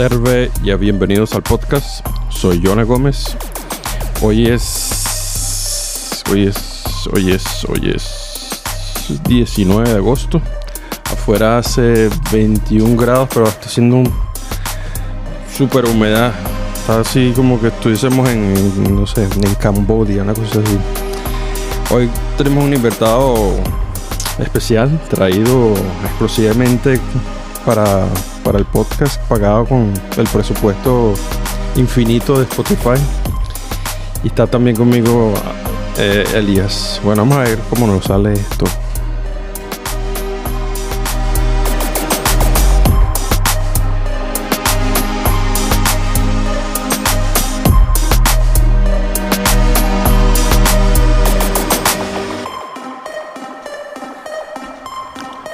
Terve bienvenidos al podcast. Soy Yone Gómez. Hoy es. Hoy es. Hoy es. Hoy es. 19 de agosto. Afuera hace 21 grados, pero está haciendo un. Super humedad. Está así como que estuviésemos en. No sé, en Cambodia, una cosa así. Hoy tenemos un invitado especial traído exclusivamente para, para el podcast pagado con el presupuesto infinito de Spotify. Y está también conmigo eh, Elías. Bueno, vamos a ver cómo nos sale esto.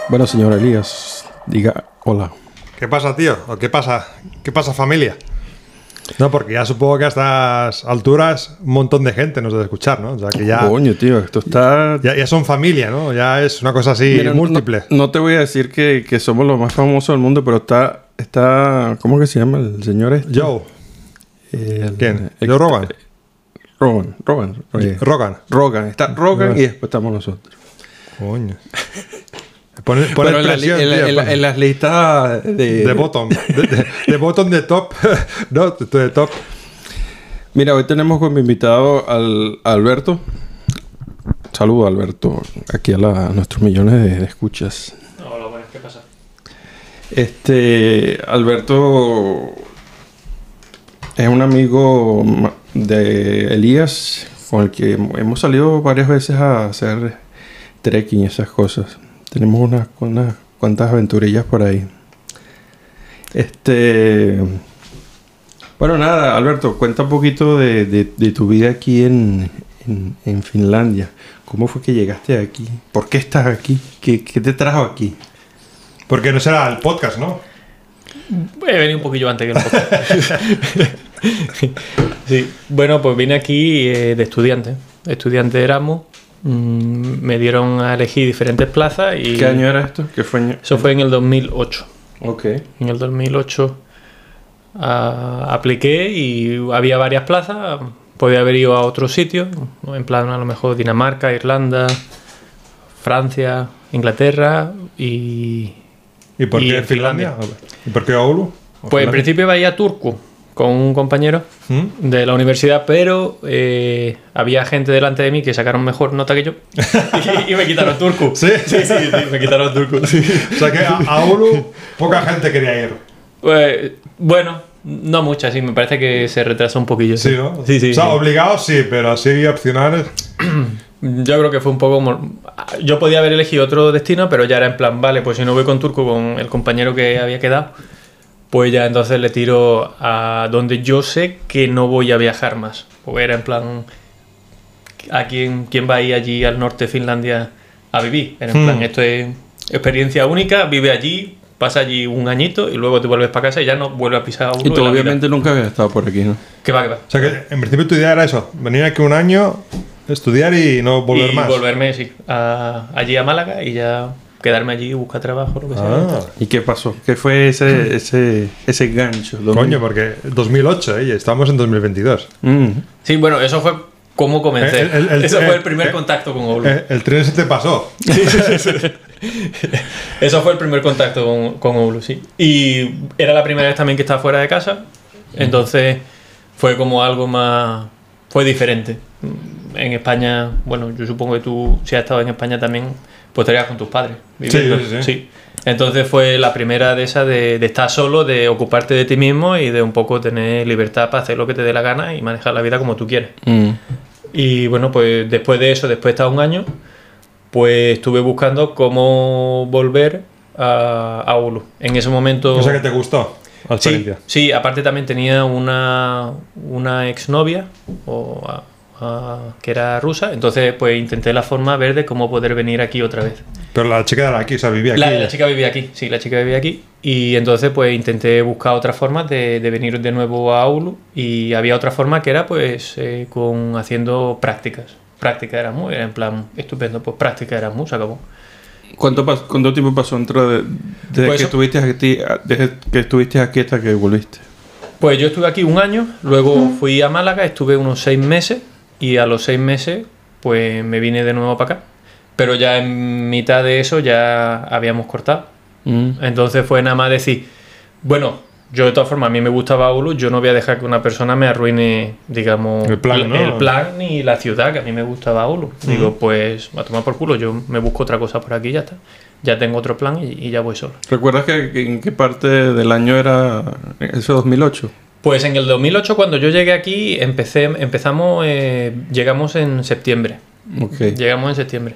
Bueno, señor Elías, diga hola. ¿Qué pasa, tío? ¿O qué pasa? ¿Qué pasa, familia? No, porque ya supongo que a estas alturas un montón de gente nos debe escuchar, ¿no? O sea, que ya, Coño, tío, esto está... ya, ya son familia, ¿no? Ya es una cosa así Mira, múltiple. No, no te voy a decir que, que somos los más famosos del mundo, pero está... está ¿Cómo que se llama el señor este? Joe, El- ¿quién? el- Joe Rogan. Rogan, Rogan. oye. Rogan. Rogan. Está Rogan y después estamos nosotros. Coño. Pone, pone Pero en, la li- presión, en la- tío, en la- pone- en las listas de... de bottom. De, de- de bottom de top. no, de, top. Mira, hoy tenemos como invitado al a Alberto. Saludos, Alberto. Aquí a, la- a nuestros millones de, de escuchas. Hola, buenas, ¿qué pasa? Este, Alberto es un amigo de Elías con el que hemos salido varias veces a hacer trekking y esas cosas. Tenemos unas, unas cuantas aventurillas por ahí. Este, bueno, nada, Alberto, cuenta un poquito de, de- tu vida aquí en, en- Finlandia. ¿Cómo fue que llegaste aquí? ¿Por qué estás aquí? ¿Qué, qué te trajo aquí? Porque no será el podcast, ¿no? He venido un poquillo antes que el podcast. sí, bueno, pues vine aquí eh, de estudiante, estudiante de Erasmus. Mm, me dieron a elegir diferentes plazas y... ¿Qué año era esto? ¿Qué fue año? Eso fue en el 2008. Ok. En el 2008 ah, apliqué y había varias plazas. Podía haber ido a otros sitios, ¿no? en plan a lo mejor Dinamarca, Irlanda, Francia, Inglaterra y... ¿Y por Y qué Finlandia? ¿Y por qué Oulu? ¿O Pues en principio iba a ir a Turku con un compañero ¿Mm? de la universidad, pero eh, había gente delante de mí que sacaron mejor nota que yo y, y me quitaron Turku. ¿Sí? sí, sí, sí, me quitaron Turku. sí. O sea que a, a poca gente quería ir. Pues, bueno, no mucha, sí, me parece que se retrasó un poquillo. Sí, ¿no? Sí, sí. O sea, sí. obligados sí, pero así opcionales. Yo creo que fue un poco... Yo podía haber elegido otro destino, pero ya era en plan, vale, pues si no voy con Turco, con el compañero que había quedado, pues ya entonces le tiro a donde yo sé que no voy a viajar más. Porque era en plan, ¿a quién, quién va a ir allí al norte de Finlandia a vivir? Era en Hmm. plan, esto es experiencia única, vive allí, pasa allí un añito y luego te vuelves para casa y ya no vuelves a pisar a uno Y tú obviamente nunca habías estado por aquí, ¿no? Que va, que va. O sea que en principio tu idea era eso, venir aquí un año, estudiar y no volver y más. volverme, sí, a- allí a Málaga y ya quedarme allí, buscar trabajo, lo que sea. Ah, ¿Y qué pasó? ¿Qué fue ese, ese, ese gancho? ¿Dónde- coño, porque 2008, ¿eh? y estamos en 2022. Mm. Sí, bueno, eso fue como comencé. El- el- el- eso fue el primer el- contacto con Oulu. Eh, el tren se te pasó. Eso fue el primer contacto con, con Oulu, sí. Y era la primera vez también que estaba fuera de casa. Entonces fue como algo más... Fue diferente. En España, bueno, yo supongo que tú, si has estado en España también, pues estarías con tus padres. viviendo. sí, sí. Entonces fue la primera de esas de, de estar solo, de ocuparte de ti mismo y de un poco tener libertad para hacer lo que te dé la gana y manejar la vida como tú quieres. Mm. Y bueno, pues después de eso, después de estar un año, pues estuve buscando cómo volver a, a Oulu. En ese momento... O sea que te gustó sí, sí, aparte también tenía una, una exnovia o, a- que era rusa, entonces pues intenté la forma ver de cómo poder venir aquí otra vez. Pero la chica era aquí, o sea, vivía aquí. La, la chica vivía aquí, sí, la chica vivía aquí. Y entonces pues intenté buscar otras formas de, de venir de nuevo a Oulu y había otra forma que era pues eh, con haciendo prácticas. Práctica Erasmus, era en plan estupendo, pues práctica Erasmus, se acabó. ¿Cuánto, pas- ¿Cuánto tiempo pasó entre de- desde, Pues que estuviste aquí, desde que estuviste aquí hasta que volviste? Pues yo estuve aquí un año, luego fui a Málaga, estuve unos seis meses y a los seis meses pues me vine de nuevo para acá. Pero ya en mitad de eso ya habíamos cortado. Mm. Entonces fue nada más decir, bueno, yo de todas formas a mí me gustaba Oulu, yo no voy a dejar que una persona me arruine, digamos, El plan, ¿no? el plan ni la ciudad, que a mí me gustaba Oulu. Digo, pues a tomar por culo, yo me busco otra cosa por aquí y ya está. Ya tengo otro plan y, y ya voy solo. ¿Recuerdas que, que en qué parte del año era ese 2008? Pues en el 2008 cuando yo llegué aquí empecé, empezamos, eh, llegamos en septiembre. Llegamos en septiembre.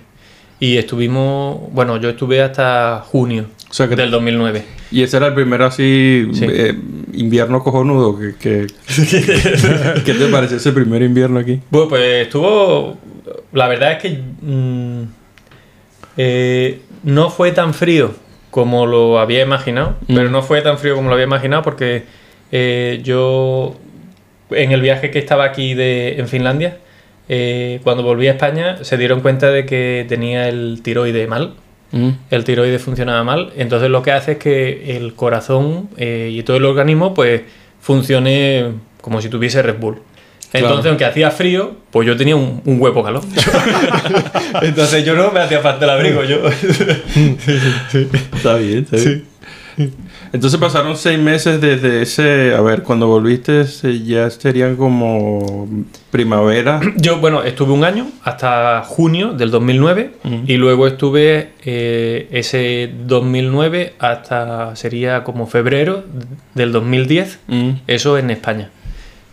Y estuvimos, bueno, yo estuve hasta junio O sea que- del 2009. Y ese era el primer así Sí. eh, invierno cojonudo. Que, que- ¿Qué te pareció ese primer invierno aquí? Bueno, pues estuvo. La verdad es que. mm, eh, no fue tan frío como lo había imaginado. Mm. Pero no fue tan frío como lo había imaginado porque eh, yo. En el viaje que estaba aquí de, en Finlandia, eh, cuando volví a España, se dieron cuenta de que tenía el tiroide mal. Mm. El tiroide funcionaba mal. Entonces lo que hace es que el corazón eh, y todo el organismo pues funcione como si tuviese Red Bull. Entonces, Claro. aunque hacía frío, pues yo tenía un, un huevo calor. Entonces yo no me hacía falta el abrigo. Yo. Está bien, está bien. Entonces pasaron seis meses desde ese... A ver, cuando volviste ya serían como primavera. Yo, bueno, estuve un año hasta junio del 2009 Ujú. y luego estuve eh, ese 2009 hasta sería como febrero del 2010, Mm. eso en España.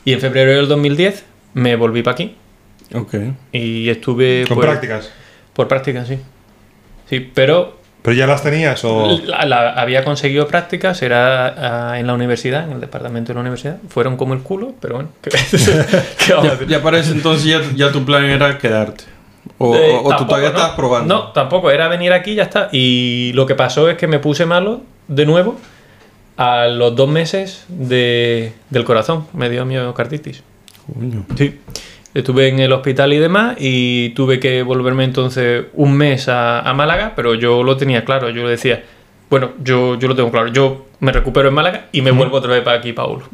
Y en febrero del 2010 me volví para aquí Ok. y estuve Con pues, prácticas. por práctica, sí. Sí, pero ¿Pero ya las tenías o...? la- la- había conseguido prácticas, era ah, en la universidad, en el departamento de la universidad. Fueron como el culo, pero bueno. ¿qué, qué vamos a Ya, hacer? ya para ese entonces ya, ya tu plan era quedarte. O, Eh, o- o tú tampoco, todavía ¿no? estabas probando. No, tampoco, era venir aquí y ya está. Y lo que pasó es que me puse malo de nuevo a los dos meses de- del corazón. Me dio miocarditis. Coño. Sí. Estuve en el hospital y demás y tuve que volverme entonces un mes a, a Málaga, pero yo lo tenía claro, yo le decía, bueno, yo, yo lo tengo claro, yo me recupero en Málaga y me vuelvo otra vez para aquí, Paulo.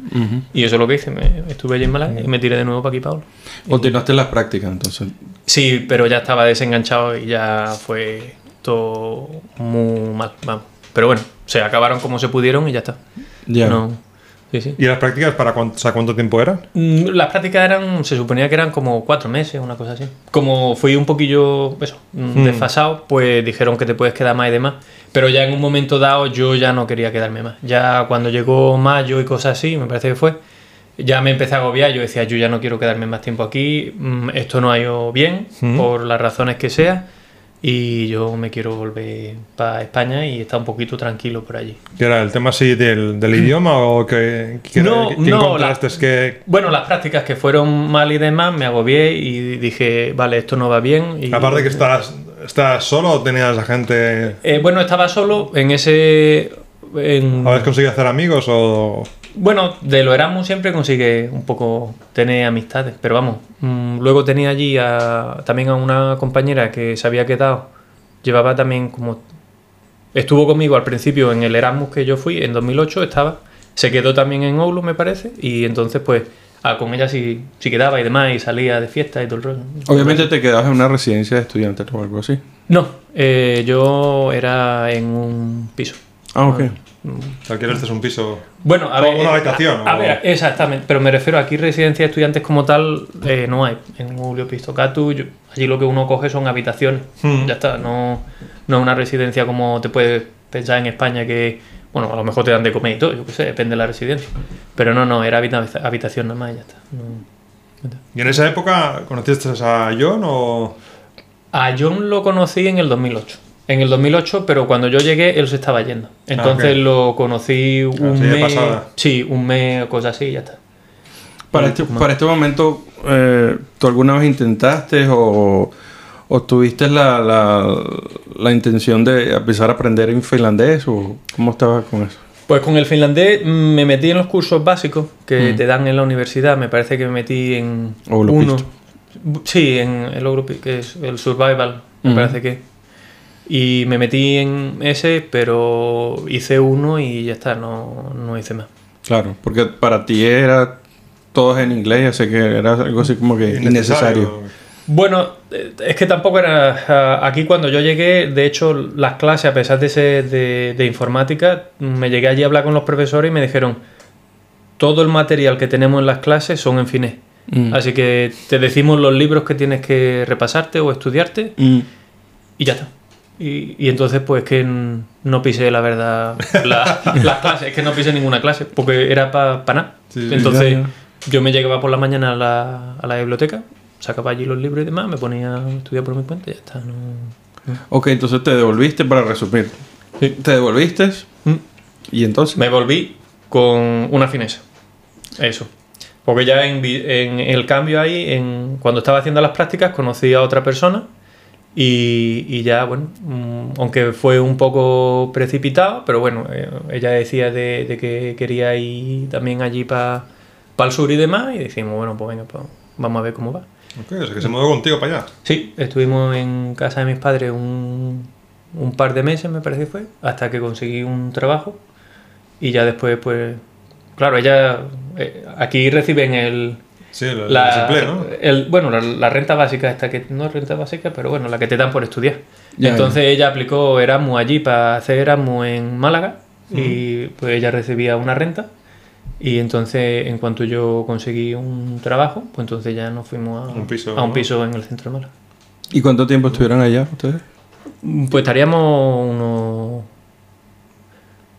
Y eso es lo que hice, me, estuve allí en Málaga y me tiré de nuevo para aquí, Paulo. Continuaste las prácticas entonces. Sí, pero ya estaba desenganchado y ya fue todo muy mal, vamos. Pero bueno, se acabaron como se pudieron y ya está. Ya. No, sí, sí. ¿Y las prácticas para cuánto, o sea, cuánto tiempo eran? Mm, Las prácticas eran, se suponía que eran como cuatro meses, una cosa así. Como fui un poquillo, eso, mm, Mm. desfasado, pues dijeron que te puedes quedar más y demás. Pero ya en un momento dado yo ya no quería quedarme más. Ya cuando llegó mayo y cosas así, me parece que fue, ya me empecé a agobiar. Yo decía, yo ya no quiero quedarme más tiempo aquí, mm, esto no ha ido bien, Mm. por las razones que sea. Y yo me quiero volver para España y estar un poquito tranquilo por allí. ¿Qué era el tema así del, del idioma o que, que, No, que no, encontraste? Que Bueno, las prácticas que fueron mal y demás, me agobié y dije, vale, esto no va bien. Y, aparte que estás, estás solo o tenías a gente... Eh, bueno, estaba solo en ese... en- ¿Habéis conseguido hacer amigos o...? bueno, de lo Erasmus siempre consigue un poco tener amistades, pero vamos, mm, luego tenía allí a- también a una compañera que se había quedado, llevaba también como... Estuvo conmigo al principio en el Erasmus que yo fui, en 2008 estaba, se quedó también en Oulu me parece, y entonces pues ah, con ella sí, sí quedaba y demás, y salía de fiesta y todo el rollo. Obviamente te quedabas en una residencia de estudiantes o algo así. No, eh, yo era en un piso. Ah, ok. ¿Alquilaste un piso? Bueno, a ver. una eh, habitación, A, a o- ver, exactamente. Pero me refiero aquí, residencia de estudiantes como tal, eh, no hay. En Julio Pistocatu, yo- allí lo que uno coge son habitaciones. Hmm. Ya está. No, no es una residencia como te puedes pensar en España que, bueno, a lo mejor te dan de comer y todo, yo qué sé, depende de la residencia. Pero no, no, era habita- habitación nada más y ya está. No. ¿Y en esa época conociste a John o...? A John lo conocí en el 2008. En el 2008, pero cuando yo llegué, él se estaba yendo. Entonces Ah, ok. lo conocí un sí, de mes. pasada. Sí, un mes o cosas así y ya está. Para este, para este momento, eh, ¿tú alguna vez intentaste o, o tuviste la, la, la intención de empezar a aprender en finlandés o cómo estabas con eso? Pues con el finlandés me metí en los cursos básicos que Mm. te dan en la universidad. Me parece que me metí en uno. Sí, en el Oulupi- que es el Survival, me Mm. parece que. Y me metí en ese, pero hice uno y ya está, no, no hice más. Claro, porque para ti era todo en inglés, así que era algo así como que innecesario. Bueno, eh, es que tampoco era. Aquí cuando yo llegué, de hecho, las clases, a pesar de ser de, de informática, me llegué allí a hablar con los profesores y me dijeron: todo el material que tenemos en las clases son en finés. Mm. Así que te decimos los libros que tienes que repasarte o estudiarte Mm. y ya está. Y, y entonces, pues que no pisé, la verdad, la- las clases. Es que no pisé ninguna clase, porque era para nada. Sí, sí, entonces, ya, yo me llegaba por la mañana a la, a la biblioteca, sacaba allí los libros y demás, me ponía a estudiar por mi cuenta y ya está. No... Ok, entonces te devolviste para resumir. Te devolviste Mm. y entonces... Me volví con una finesa. Eso. Porque ya en, vi- en el cambio ahí, en, cuando estaba haciendo las prácticas, conocí a otra persona y, y ya, bueno, mm, aunque fue un poco precipitado, pero bueno, eh, ella decía de, de que quería ir también allí para el sur y demás, y decimos, bueno, pues venga, pues vamos a ver cómo va. Ok, o sea que se mudó contigo para allá. Sí, estuvimos en casa de mis padres un, un par de meses, me parece que fue, hasta que conseguí un trabajo y ya después, pues, claro, ella, eh, aquí reciben el, Sí, la, desempleo, ¿no? el- bueno, la, la renta básica, esta que no es renta básica, pero bueno, la que te dan por estudiar. Ya, Entonces ella aplicó Erasmus allí para hacer Erasmus en Málaga y pues ella recibía una renta y entonces en cuanto yo conseguí un trabajo, pues entonces ya nos fuimos a Un piso, a un ¿no? piso en el centro de Málaga. ¿Y cuánto tiempo estuvieron allá ustedes? Pues estaríamos unos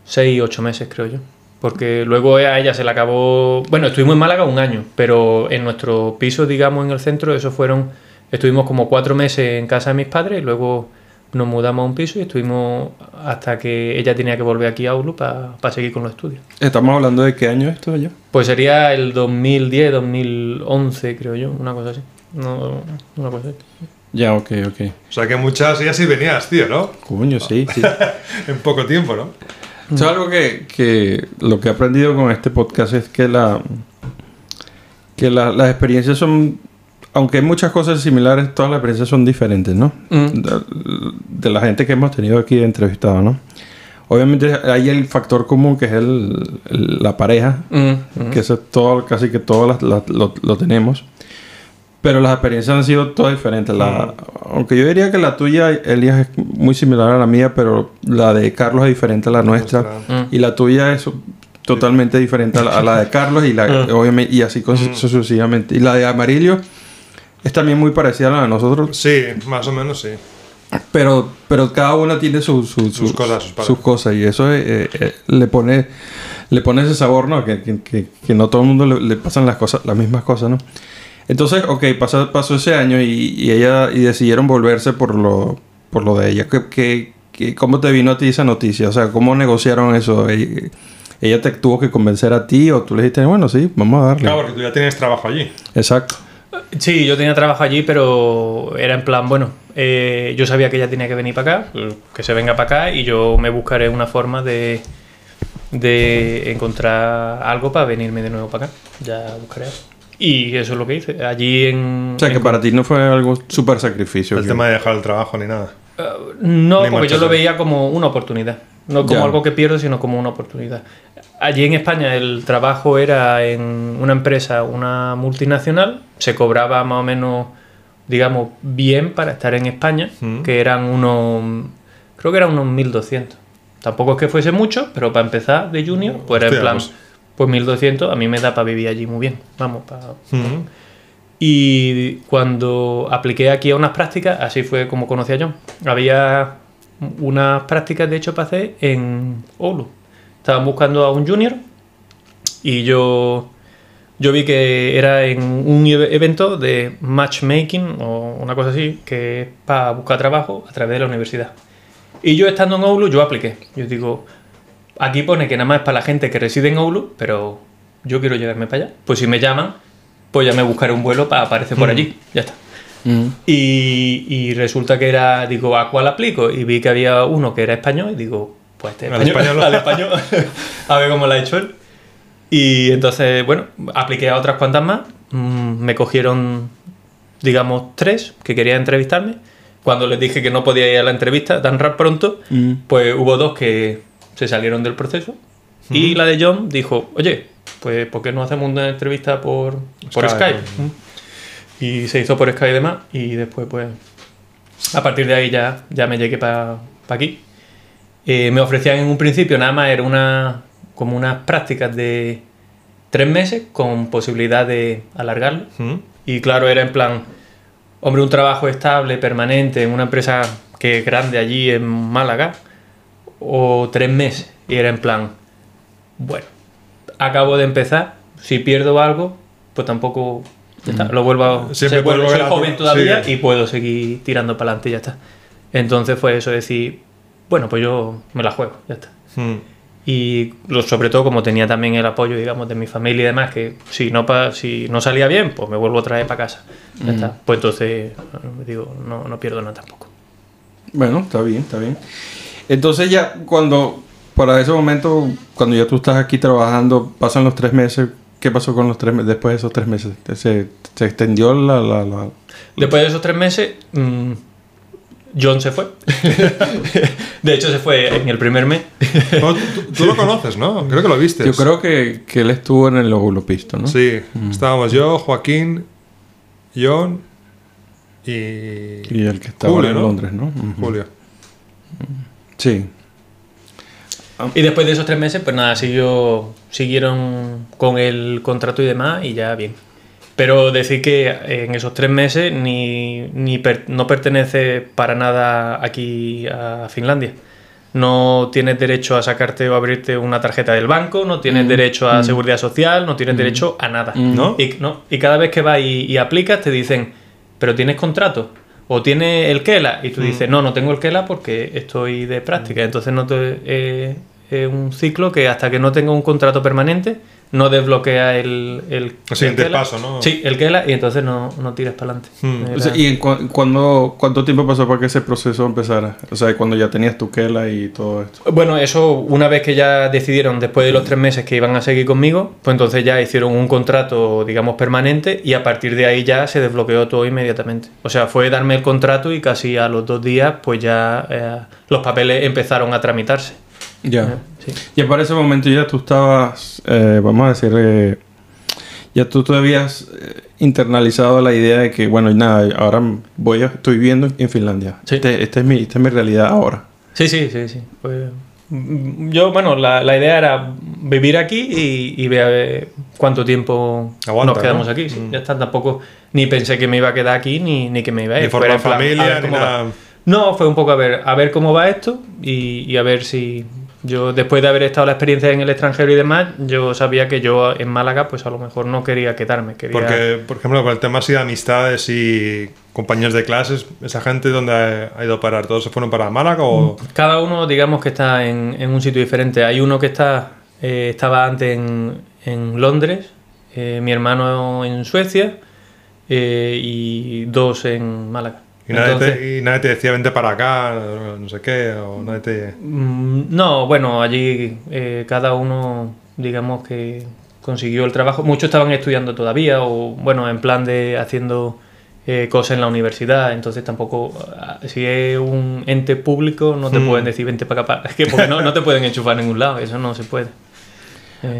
6, 8 meses, creo yo. Porque luego a ella se le acabó. Bueno, estuvimos en Málaga un año, pero en nuestro piso, digamos, en el centro, eso fueron. Estuvimos como cuatro meses en casa de mis padres y luego nos mudamos a un piso y estuvimos hasta que ella tenía que volver aquí a Aulu para seguir con los estudios. Estamos hablando de qué año esto allá. Pues sería el 2010, 2011, creo yo, una cosa así. No, una cosa así. Ya, ok, ok. O sea que muchas ya sí venías, tío, ¿no? Coño, sí, sí. En poco tiempo, ¿no? Es algo que, que lo que he aprendido con este podcast es que la que la- las experiencias son aunque hay muchas cosas similares todas las experiencias son diferentes no Mm. de, de la gente que hemos tenido aquí entrevistado no obviamente hay el factor común que es el, el- la pareja Mm, mm. que eso es todo casi que todas las- las- lo, lo tenemos pero las experiencias han sido todas diferentes. La, aunque yo diría que la tuya, Elias, es muy similar a la mía, pero la de Carlos es diferente a la nuestra. Mm. Y la tuya es totalmente diferente a la, a la de Carlos y, la, Mm. obviamente, y así con- sucesivamente. Y la de Amarillo es también muy parecida a la de nosotros, Sí, más o menos sí. pero, pero cada una tiene su- su- Sus su- cosas, sus cosas. Y eso eh, eh, le pone le pone ese sabor, ¿no? Que, que, que, que no todo el mundo le, le pasan las cosas, las mismas cosas, ¿no? Entonces, ok, pasó, pasó ese año y, y ella y decidieron volverse por lo, por lo de ella. ¿Qué, qué, qué- cómo te vino a ti esa noticia? O sea, ¿cómo negociaron eso? ¿Ella, ella te tuvo que convencer a ti o tú le dijiste, bueno, sí, vamos a darle? Claro, porque tú ya tienes trabajo allí. Exacto. Sí, yo tenía trabajo allí, pero era en plan, bueno, eh, yo sabía que ella tenía que venir para acá, que se venga para acá y yo me buscaré una forma de, de encontrar algo para venirme de nuevo para acá. Ya buscaré. algo. Y eso es lo que hice. Allí en... O sea, que para ti no fue algo súper sacrificio. El que- tema de dejar el trabajo ni nada. No, Ni porque yo lo veía como una oportunidad. No como Ya. algo que pierdo, sino como una oportunidad. Allí en España el trabajo era en una empresa, una multinacional. Se cobraba más o menos, digamos, bien para estar en España, Mm. que eran unos, creo que eran unos 1200. Tampoco es que fuese mucho, pero para empezar de junior, pues era en plan, pues- pues 1200 a mí me da para vivir allí muy bien. Vamos, para, y cuando apliqué aquí a unas prácticas, así fue como conocí a John. Había unas prácticas, de hecho, para hacer en Oulu. Estaban buscando a un junior y yo, yo vi que era en un eve- evento de matchmaking o una cosa así, que es para buscar trabajo a través de la universidad. Y yo estando en Oulu, yo apliqué. Yo digo, aquí pone que nada más es para la gente que reside en Oulu, pero yo quiero llegarme para allá. Pues si me llaman, pues ya me buscaré un vuelo para aparecer por allí. Ya está. Mm. Y, y resulta que era, digo, ¿a cuál aplico? Y vi que había uno que era español y digo, pues este español, español. al español. a ver cómo lo ha hecho él. Y entonces, bueno, apliqué a otras cuantas más. Mm, Me cogieron, digamos, tres que querían entrevistarme. cuando les dije que no podía ir a la entrevista tan pronto, Mm. pues hubo dos que se salieron del proceso. Y la de John dijo, oye, pues ¿por qué no hacemos una entrevista por, por Skype. Y se hizo por Skype y demás. Y después, pues, a partir de ahí ya, ya me llegué para aquí. Eh, me ofrecían en un principio nada más, era una, como unas prácticas de tres meses con posibilidad de alargarlo. ¿Mm? Y claro, era en plan, hombre, un trabajo estable, permanente, en una empresa que es grande allí en Málaga, o tres meses. Y era en plan, bueno, acabo de empezar, si pierdo algo, pues tampoco ya está, lo vuelvo a... Siempre volver soy a- joven todavía sí. y puedo seguir tirando para adelante y ya está. Entonces fue eso, decir, bueno, pues yo me la juego, ya está. ¿Mm? Y lo- sobre todo como tenía también el apoyo, digamos, de mi familia y demás, que si no, pa- si no salía bien, pues me vuelvo otra vez para casa. Ya está. Pues entonces, digo, no, no pierdo nada tampoco. Bueno, está bien, está bien. Entonces ya cuando, para ese momento, cuando ya tú estás aquí trabajando, pasan los tres meses, ¿qué pasó con los tres meses después de esos tres meses? ¿Se, se extendió la, la, la- Después de esos tres meses, mm, John se fue. de hecho, se fue en el primer mes. No, tú, tú lo conoces, ¿no? Creo que lo viste. Yo creo que, que él estuvo en el óvulo pisto, ¿no? Sí, Mm. estábamos yo, Joaquín, John y, Y el que estaba Julio, en ¿no? Londres, ¿no? Julio. Sí. Y después de esos tres meses, pues nada, siguió, siguieron con el contrato y demás y ya bien. Pero decir que en esos tres meses ni, ni per- no pertenece para nada aquí a Finlandia. No tienes derecho a sacarte o abrirte una tarjeta del banco, no tienes derecho a seguridad social, no tienes derecho a nada. ¿No? Y, no, y cada vez que vas y, y aplicas te dicen, pero tienes contrato o tienes el KELA y tú dices, no, no tengo el KELA porque estoy de práctica. Entonces no te, eh, es un ciclo que hasta que no tenga un contrato permanente no desbloquea el, el, El siguiente KELA. paso, ¿no? Sí, el KELA y entonces no, no tiras para adelante. Hmm. O sea, ¿Y en cua- cuándo- cuánto tiempo pasó para que ese proceso empezara? O sea, cuando ya tenías tu Kela y todo esto. Bueno, eso una vez que ya decidieron después de los tres meses que iban a seguir conmigo, pues entonces ya hicieron un contrato, digamos, permanente y a partir de ahí ya se desbloqueó todo inmediatamente. O sea, fue darme el contrato y casi a los dos días pues ya eh, los papeles empezaron a tramitarse. Ya. Sí. Y para ese momento ya tú estabas, eh, vamos a decir, eh, ya tú, tú habías eh, internalizado la idea de que, bueno, nada, ahora voy a, estoy viviendo en Finlandia. Sí. Este- esta, es mi, esta es mi realidad ahora. Sí, sí, sí, sí. Pues, mm, yo, bueno, la, la idea era vivir aquí y, y ver a ver cuánto tiempo Aguanta, nos quedamos ¿no? aquí. sí. Mm. Ya está, tampoco ni pensé que me iba a quedar aquí ni, ni que me iba a ir. Ni formar familia, ni va. No, fue un poco a ver, a ver cómo va esto y, y a ver si yo, después de haber estado la experiencia en el extranjero y demás, yo sabía que yo en Málaga, pues a lo mejor no quería quedarme. Quería... Porque, por ejemplo, con el tema así de amistades y compañeros de clases, ¿esa gente dónde ha, ha ido a parar? ¿Todos se fueron para Málaga o...? Cada uno, digamos que está en, en un sitio diferente. Hay uno que está eh, estaba antes en, en Londres, eh, mi hermano en Suecia eh, y dos en Málaga. Y nadie, Entonces, te, y nadie te decía vente para acá, no sé qué, o nadie te... mm, no, bueno, allí eh, cada uno, digamos que consiguió el trabajo. Muchos estaban estudiando todavía o, bueno, en plan de haciendo eh, cosas en la universidad. Entonces tampoco, ah, si es un ente público, no te Hmm. pueden decir vente para acá, para- es que porque no, no te pueden enchufar en ningún lado, eso no se puede.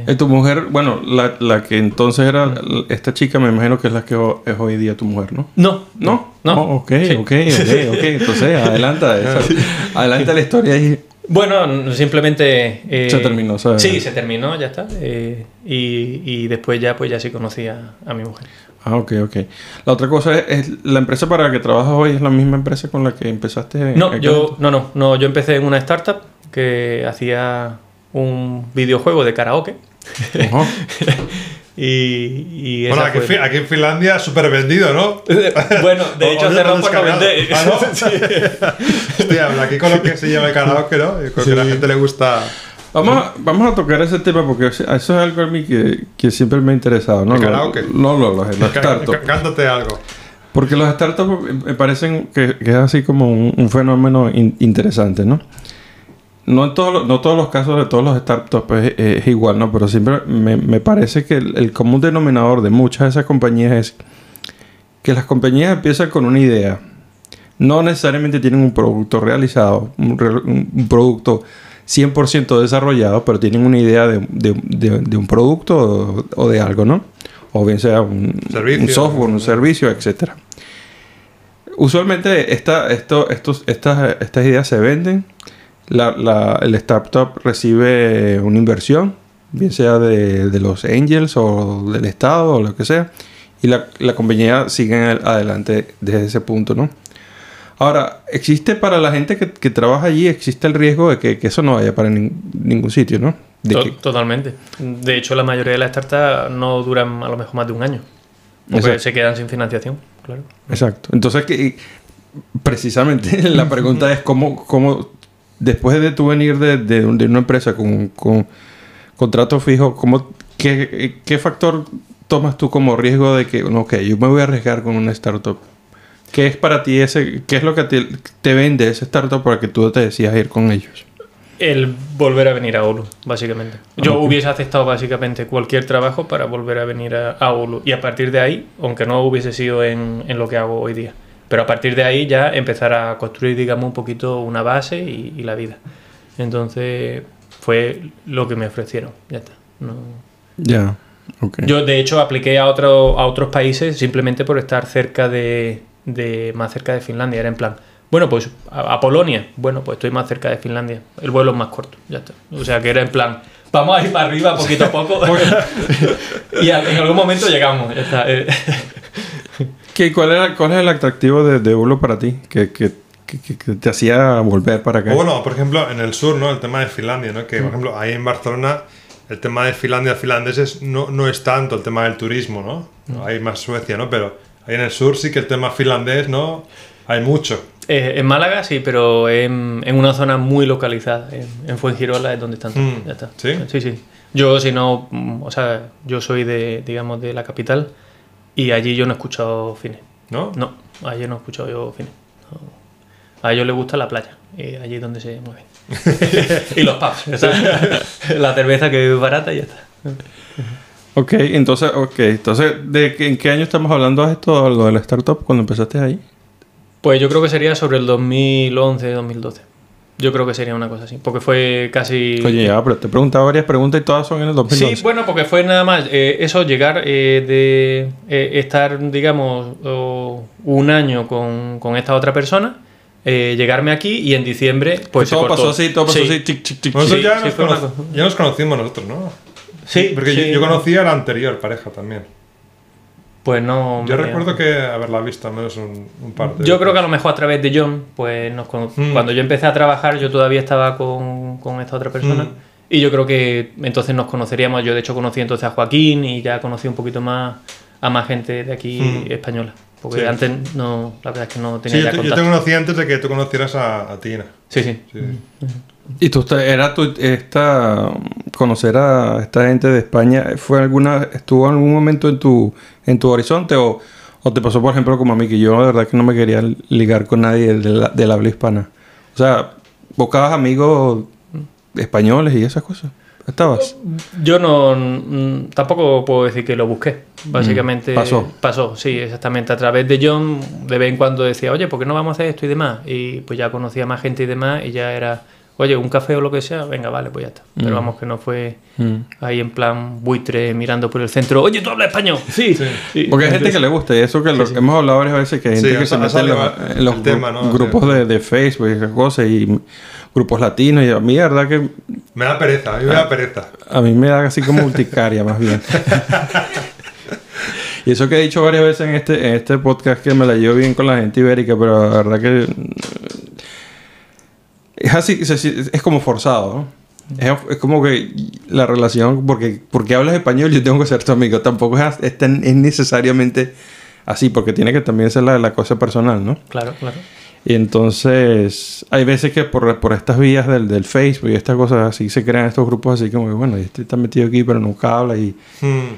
Eh, tu mujer, bueno, la, la que entonces era esta chica, me imagino que es la que ho- es hoy día tu mujer, ¿no? no, ¿No? no. Oh, ok, Sí. ok, ok, ok. Entonces, adelanta. esa- adelanta la historia y... Bueno, simplemente... eh, Se terminó, ¿sabes? Sí, se terminó, ya está. eh, y, y después ya, pues ya sí conocía a mi mujer. Ah, ok, ok. La otra cosa es, es la empresa para la que trabajas hoy es la misma empresa con la que empezaste. No, yo, no, no, no, yo empecé en una startup que hacía un videojuego de karaoke. Y, y Bueno, aquí, fue- aquí en Finlandia súper vendido, ¿no? bueno, de hecho cerró descargado. vender. Ah, ¿no? Hostia, habla aquí con lo que se llama el karaoke, ¿no? Y con que a la gente le gusta... Vamos, a, vamos a tocar ese tema porque eso es algo a mí que, que siempre me ha interesado. ¿no? ¿El karaoke? No, no, los, los startups. cá- Cántate algo. Porque los startups me- me parecen que, que es así como un, un fenómeno in- interesante, ¿no? No en todos los, no todos los casos de todos los startups pues, es, es igual, ¿no? Pero siempre me, me parece que el, el común denominador de muchas de esas compañías es que las compañías empiezan con una idea. no necesariamente tienen un producto realizado, un, re- un producto 100% desarrollado, pero tienen una idea de, de- de- de un producto o, o de algo, ¿no? O bien sea un, Servicio. un software, un servicio, etcétera. Usualmente esta, esto, estos, estas, estas ideas se venden. La, la- el startup recibe una inversión, bien sea de, de los angels o del Estado o lo que sea. Y la, la compañía sigue adelante desde ese punto, ¿no? Ahora, existe para la gente que, que trabaja allí, existe el riesgo de que, que eso no vaya para nin- ningún sitio, ¿no? De To- que- Totalmente. De hecho, la mayoría de las startups no duran a lo mejor más de un año. Porque Exacto. se quedan sin financiación, claro. Exacto. Entonces, que, precisamente la pregunta es cómo, cómo después de tú venir de, de de una empresa con, con contrato fijo, ¿cómo, qué, qué factor tomas tú como riesgo de que, no, ok, yo me voy a arriesgar con una startup? ¿Qué es para ti ese, qué es lo que te, te vende ese startup para que tú te decidas ir con ellos? El volver a venir a Olu, básicamente. Yo Ok. hubiese aceptado básicamente cualquier trabajo para volver a venir a, a Olu. Y a partir de ahí, aunque no hubiese sido en, en lo que hago hoy día, pero a partir de ahí ya empezar a construir, digamos, un poquito una base y, y la vida. Entonces, fue lo que me ofrecieron. Ya está. No- Ya, ok. Yo, de hecho, apliqué a, otro, a otros países simplemente por estar cerca de, de- más cerca de Finlandia. Era en plan, bueno, pues a, a Polonia. Bueno, pues estoy más cerca de Finlandia. El vuelo es más corto, ya está. O sea, que era en plan, vamos a ir para arriba poquito a poco. y en algún momento llegamos. ya está. ¿Qué- cuál, era, ¿Cuál es el atractivo de, de Ulo para ti? Que, que, que- que- que te hacía volver para acá. Bueno, por ejemplo, en el sur, ¿no? El tema de Finlandia, ¿no? Que, por ejemplo, ahí en Barcelona, el tema de Finlandia finlandeses no, no es tanto el tema del turismo, ¿no? Hay más Suecia, ¿no? Pero ahí en el sur sí que el tema finlandés, ¿no? Hay mucho. eh, en Málaga sí, pero en, en una zona muy localizada. En, en Fuengirola es donde están. Mm, Ya está. ¿sí? Sí, sí. Yo, si no, mm, o sea, yo soy de, digamos, de la capital y allí yo no he escuchado fines. ¿No? No, allí no he escuchado yo fines. No. A ellos les gusta la playa, y allí es donde se mueven. y los pubs, o sea, la cerveza que es barata y ya está. Ok, entonces, ok. Entonces, ¿de qué- ¿en qué año estamos hablando de esto, lo de la startup, cuando empezaste ahí? Pues yo creo que sería sobre el 2011, 2012. Yo creo que sería una cosa así, porque fue casi... Oye, ya, pero te he preguntado varias preguntas y todas son en el 2011. Sí, bueno, porque fue nada más eh, eso, llegar eh, de eh, estar, digamos, un año con, con esta otra persona, eh, llegarme aquí y en diciembre, pues. todo pasó así, todo pasó Sí. así, chic, chic, chic, Nosotros Sí, ya, sí, nos ya nos conocimos nosotros, ¿no? Sí, Porque sí. Yo, yo conocía a la anterior pareja también. Pues no. Yo me- recuerdo que haberla visto al menos un, un par de Yo creo que a lo mejor a través de John, pues nos cono- Mm. cuando yo empecé a trabajar, yo todavía estaba con, con esta otra persona. Mm. Y yo creo que entonces nos conoceríamos. Yo, de hecho, conocí entonces a Joaquín y ya conocí un poquito más a más gente de aquí Mm. española. Porque Sí. antes no, la verdad es que no tenía Sí, yo ya te, yo te conocí antes de que tú conocieras a, a Tina. Sí, sí. Sí. ¿Y tú era tu, esta conocer a esta gente de España fue alguna estuvo en algún momento en tu en tu horizonte o, o te pasó por ejemplo como a mí que yo la verdad que no me quería ligar con nadie del, del habla hispana? O sea, buscabas amigos españoles y esas cosas. ¿Estabas? Yo no. mm, tampoco puedo decir que lo busqué. Básicamente. Mm, pasó. Pasó, sí, exactamente. A través de John, de vez en cuando decía, oye, ¿por qué no vamos a hacer esto y demás? Y pues ya conocía más gente y demás, y ya era, oye, un café o lo que sea, venga, vale, pues ya está. Pero Mm. vamos, que no fue Mm. ahí en plan buitre mirando por el centro, oye, ¿tú hablas español? Sí. sí. Porque hay gente que le gusta y eso que lo- sí. hemos hablado varias veces que hay gente Sí, que se mete en, los- salido en los el tema, gru- ¿no? grupos de, de Facebook y esas cosas y grupos latinos y a mí la verdad que Me da pereza, a mí me da pereza. A mí me da así como urticaria, más bien. y eso que he dicho varias veces en este, en este podcast que me la llevo bien con la gente ibérica, pero la verdad que. Es así, es, como forzado, ¿no? Es, es como que la relación, porque, porque hablas español, yo tengo que ser tu amigo. Tampoco es, es, tan- es necesariamente así, porque tiene que también ser la, la cosa personal, ¿no? Claro, claro. Y entonces hay veces que por, por estas vías del, del Facebook y estas cosas así se crean estos grupos así como que bueno, este está metido aquí pero nunca habla y, Hmm.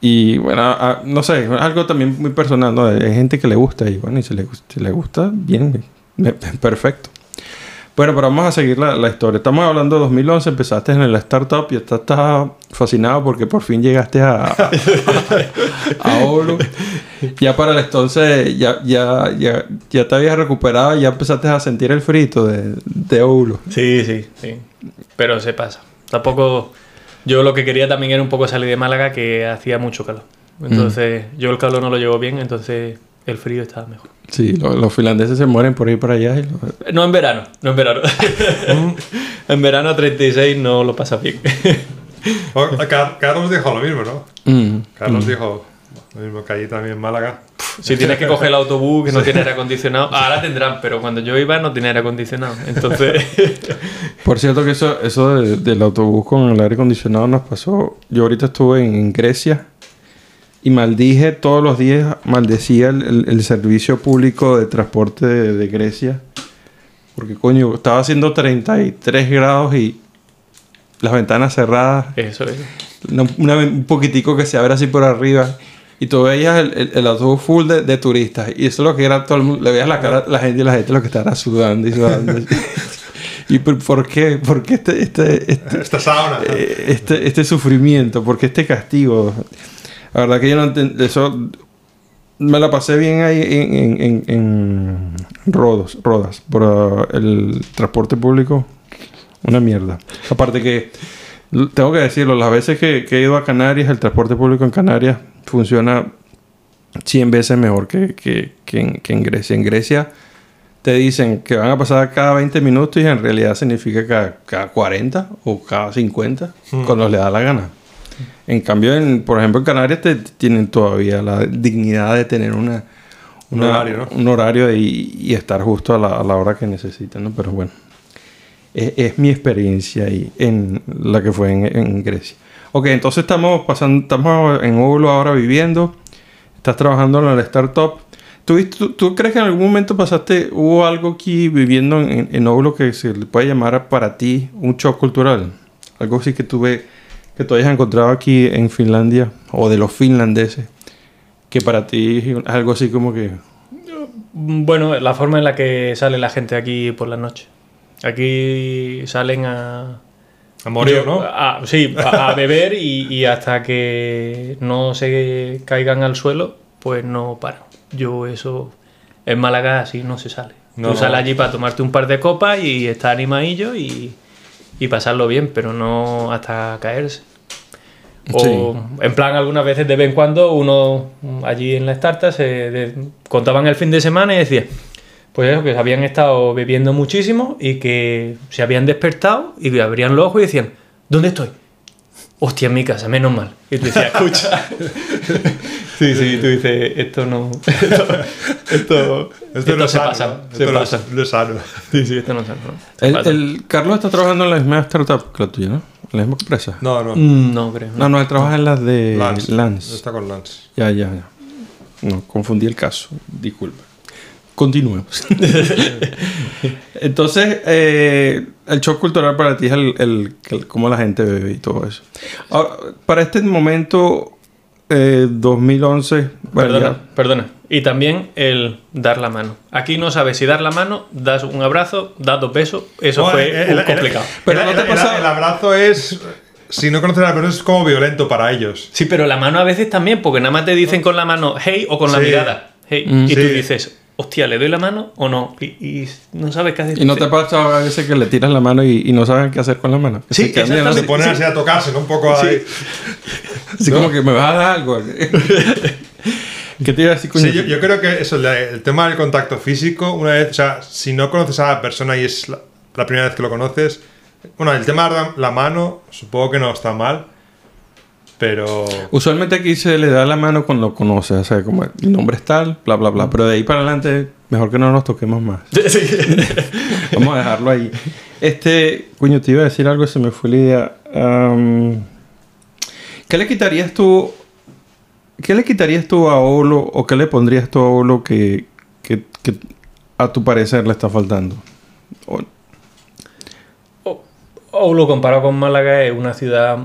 y bueno, a- a- no sé, algo también muy personal, ¿no? Hay gente que le gusta y bueno, y si le, si le gusta, bien, perfecto. Bueno, pero vamos a seguir la, la historia. Estamos hablando de 2011, empezaste en la startup y estás, fascinado porque por fin llegaste a, a, a ya para el entonces ya, ya, ya, ya te habías recuperado, ya empezaste a sentir el frito de, de Oulo. Sí, sí, sí. Pero se pasa. Tampoco. Yo lo que quería también era un poco salir de Málaga, que hacía mucho calor. Entonces, yo el calor no lo llevo bien, entonces el frío estaba mejor. Sí, lo- los finlandeses se mueren por ir para allá. y lo- No en verano, no en verano. en verano a 36 no lo pasas bien. O- Car- Carlos dijo lo mismo, ¿no? Mm. Carlos dijo lo mismo que allí también en Málaga. si tienes que coger el autobús que no tiene aire acondicionado, ahora tendrán, pero cuando yo iba no tenía aire acondicionado. Entonces, Por cierto que eso, eso de- del autobús con el aire acondicionado nos pasó. Yo ahorita estuve en, en Grecia y maldije todos los días, maldecía el, el- el servicio público de transporte de, de Grecia. Porque coño, estaba haciendo 33 grados y las ventanas cerradas. eso es. una- una- un poquitico que se abre así por arriba y tú veías el, el, el autobús full de, de turistas y eso es lo que era todo el mundo le veías la cara a la gente y la gente lo que estaba sudando y sudando y por, por qué por qué este este este, Esta sauna. eh, este este sufrimiento por qué este castigo la verdad que yo no enten- eso me la pasé bien ahí en, en, en, en Rodos, Rodas por el transporte público una mierda aparte que Tengo que decirlo, las veces que, que he ido a Canarias, el transporte público en Canarias funciona 100 veces mejor que, que- que en, Grecia. En Grecia te dicen que van a pasar cada 20 minutos y en realidad significa cada, cada 40 o cada 50 cuando le da la gana. En cambio, en, por ejemplo, en Canarias te, tienen todavía la dignidad de tener una, Un una- horario, ¿no? un horario y, y estar justo a la, a la hora que necesitan, ¿no? Pero bueno, es, es mi experiencia ahí en la que fue en, en Grecia. Ok, entonces estamos pasando, estamos en Óvulo ahora viviendo, estás trabajando en la startup. ¿Tú, tú, tú crees que en algún momento pasaste, hubo algo aquí viviendo en, en Óvulo que se le puede llamar para ti un shock cultural? Algo así que tú, ve- que tú hayas encontrado aquí en Finlandia o de los finlandeses, que para ti es algo así como que... Bueno, la forma en la que sale la gente aquí por la noche. Aquí salen a... A morir, ¿no? a- sí, a, a beber y, y hasta que no se caigan al suelo, pues no paran. Yo eso... En Málaga así no se sale. No, Tú no. sales allí para tomarte un par de copas y estar animadillo y, y pasarlo bien, pero no hasta caerse. O en plan, algunas veces de vez en cuando uno allí en la startup se de- contaban el fin de semana y decía, pues eso, que habían estado bebiendo muchísimo y que se habían despertado y que abrían los ojos y decían, ¿dónde estoy? Hostia, en mi casa, menos mal. Y tú decías, escucha. sí, sí, tú dices, esto no. Esto, esto, Esto no es se sano, pasa. ¿no? Se Esto no pasa. es- es sano. Sí, sí, esto no se no, se El, pasa. el- Carlos está trabajando en la misma startup que la tuya, ¿no? En la misma empresa. No, no. Mm, No creo. No, no, él trabaja en las de Lance. Lance. Está con Lance. Ya, ya, ya. No, confundí el caso. Disculpa. Continuemos. Entonces, eh, el shock cultural para ti es el, el, el- cómo la gente bebe y todo eso. Ahora, para este momento, eh, 2011, bueno, Perdona, ya- perdona. Y también el dar la mano. Aquí no sabes si dar la mano, das un abrazo, das dos besos. Eso Bueno, fue el- un el- complicado. Pero el, no te el- pasa- el abrazo es. Si no conoces a la persona, es como violento para ellos. Sí, pero la mano a veces también, porque nada más te dicen con la mano hey o con la Sí. mirada. Hey. Mm. Y tú dices, hostia, ¿le doy la mano o no? Y, y no sabes qué hacer. Y no te pasa a veces que le tiras la mano y, y no saben qué hacer con la mano. Que Sí, quedan Se ponen sí. así a tocarse, ¿no? Un poco ahí. Así como que me vas a dar algo. ¿Qué te iba a decir, coño? Sí, yo, yo creo que eso, el, tema del contacto físico, una vez, o sea, si no conoces a la persona y es la, la primera vez que lo conoces, bueno, el tema de la- la mano, supongo que no está mal, pero... Usualmente aquí se le da la mano cuando lo conoces, o sea, como el nombre es tal, bla, bla, bla. Pero de ahí para adelante, mejor que no nos toquemos más. Sí. Vamos a dejarlo ahí. Este, coño, te iba a decir algo, se me fue la idea. Am, ¿Qué le quitarías tú? ¿Qué le quitarías tú a Olo o qué le pondrías tú a Olo que, que- que a tu parecer le está faltando? O- O, o lo comparado con Málaga, es una ciudad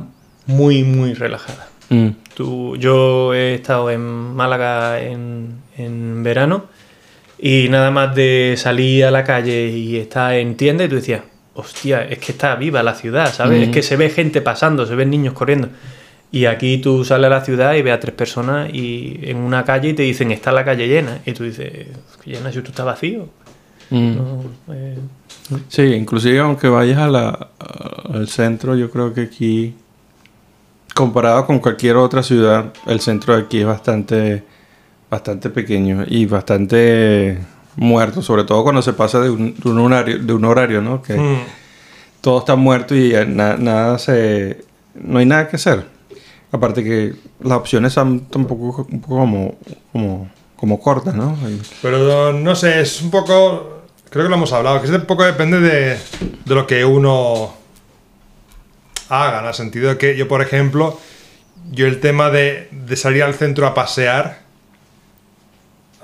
muy, muy relajada. Mm, Tú- yo he estado en Málaga en, en verano y nada más de salir a la calle y estar en tienda y tú decías, hostia, es que está viva la ciudad, ¿sabes? Es que se ve gente pasando, se ven niños corriendo. Y aquí tú sales a la ciudad y ves a tres personas y en una calle y te dicen, está la calle llena. Y tú dices, llena si tú estás vacío. Mm. No, eh, Sí, inclusive aunque vayas a la, a- al centro, yo creo que aquí, comparado con cualquier otra ciudad, el centro de aquí es bastante, bastante pequeño y bastante muerto, sobre todo cuando se pasa de un, de un horario, de un horario, ¿no? Que Mm. todo está muerto y na- nada se, no hay nada que hacer. Aparte que las opciones son tampoco un poco como, como, como cortas, ¿no? Pero no sé, es un poco. Creo que lo hemos hablado, que es un poco depende de, de lo que uno haga, en el sentido de que yo, por ejemplo, yo el tema de, de salir al centro a pasear,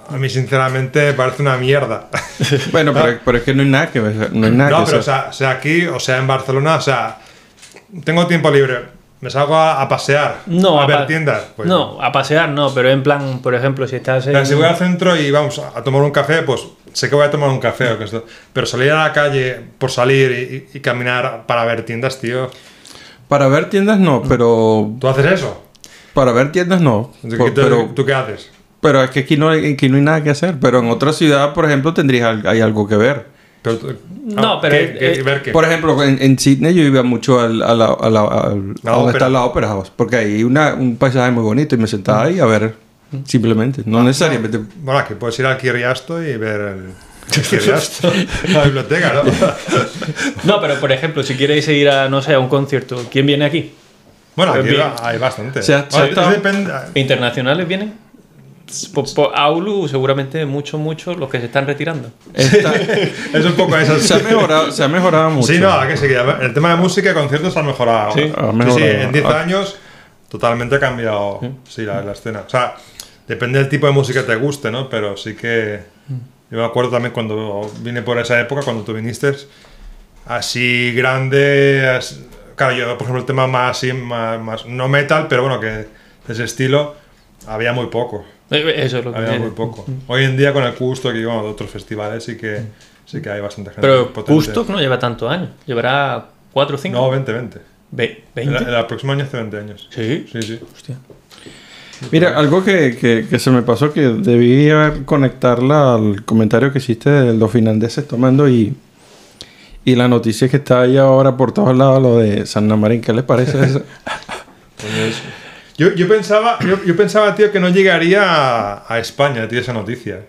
a mí sinceramente me parece una mierda. Bueno, pero, pero es que no hay nada que ver, no hay nada no, que pero o hacer. sea, sea aquí o sea en Barcelona, o sea, tengo tiempo libre, me salgo a, a pasear, no, a ver pa- tiendas. Pues, no, a pasear no, pero en plan, por ejemplo, si estás en... Si voy al centro y vamos a a tomar un café, pues sé que voy a tomar un café o que esto. Pero salir a la calle por salir y, caminar para ver tiendas, tío. Para ver tiendas no, pero ¿Tú haces eso? para ver tiendas no. ¿Tú, Por- tú- pero, ¿tú qué haces? pero es que aquí no, hay, aquí no hay nada que hacer. Pero en otra ciudad, por ejemplo, tendrías hay algo que ver. Pero No, ah, pero ¿qué- es- qué- eh, ver qué? Por ejemplo, en, en Sydney yo iba mucho al, a la, a la- a donde ópera. está la Opera House, porque hay una, un paisaje muy bonito y me sentaba ahí a ver simplemente, no necesariamente. Bueno, aquí puedes ir al Kirriasto y ver el. la biblioteca, ¿no? No, pero por ejemplo, si quieres ir a, no sé, a un concierto, ¿quién viene aquí? Bueno, aquí Bien. hay bastante. Bueno, estado- ¿Internacionales vienen? Po- po- Aulu, seguramente muchos, muchos los que se están retirando. Está- es un poco eso. se, ha mejorado, se ha mejorado mucho. Sí, no, que sí, el tema de música y conciertos ha mejorado. Sí. Ha sí, mejorado. sí, en 10 Ah. años totalmente ha cambiado sí, la, la escena. O sea, depende del tipo de música que te guste, ¿no? Pero sí que... Yo me acuerdo también cuando vine por esa época, cuando tú viniste, así grande... as- claro, yo, por ejemplo, el tema más, así, más, más- No metal, pero bueno, que de ese estilo, había muy poco. Eso es lo que Había muy poco. Hoy en día, con el Custo y bueno, de otros festivales, sí que, sí que hay bastante gente Pero. Gusto no lleva tantos años. Llevará 4 o 5. No, 20, 20. Ve- El, ¿20? el próximo año hace 20 años. Sí. Sí, sí. Hostia. Mira, algo que, que- que se me pasó que debí conectarla al comentario que hiciste de los finlandeses tomando y, y la noticia que está ahí ahora por todos lados, lo de San Namarín. ¿Qué les parece eso? Yo, yo pensaba, yo, yo pensaba, tío, que no llegaría a, a España, tío, esa noticia.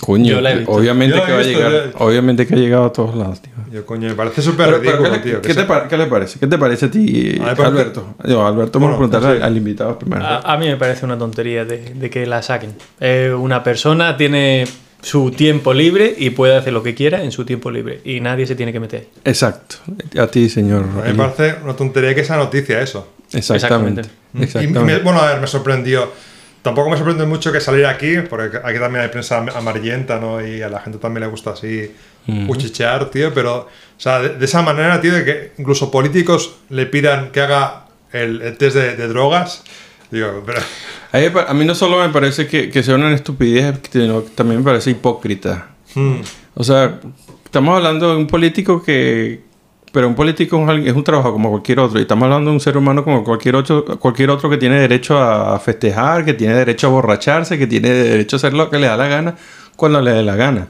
Coño, obviamente que va a visto, llegar. yo- Obviamente que ha llegado a todos lados, tío. Yo, coño, me parece súper pero ridículo, ¿qué, le- tío. que ¿qué te se- par- qué le parece? ¿Qué te parece a ti, A parece- Alberto? Yo, Alberto, vamos a preguntarle sí. al, al invitado primero. A, a mí me parece una tontería de, de que la saquen. Eh, una persona tiene su tiempo libre y puede hacer lo que quiera en su tiempo libre. Y nadie se tiene que meter. Exacto. A ti, señor. A mí me parece una tontería que esa noticia, eso. Exactamente. Exactamente. Y- me- bueno, a ver, me sorprendió. Tampoco me sorprende mucho que salir aquí, porque aquí también hay prensa amarillenta, ¿no? Y a la gente también le gusta así cuchichear, tío. Pero, o sea, de, de esa manera, tío, de que incluso políticos le pidan que haga el, el test de, de drogas. Digo, pero. A mí, a mí no solo me parece que, que sea una estupidez, sino que también me parece hipócrita. hmm, O sea, estamos hablando de un político que... Pero un político es un- es un trabajo como cualquier otro. Y estamos hablando de un ser humano como cualquier otro, cualquier otro que tiene derecho a festejar, que tiene derecho a borracharse, que tiene derecho a hacer lo que le da la gana cuando le dé la gana.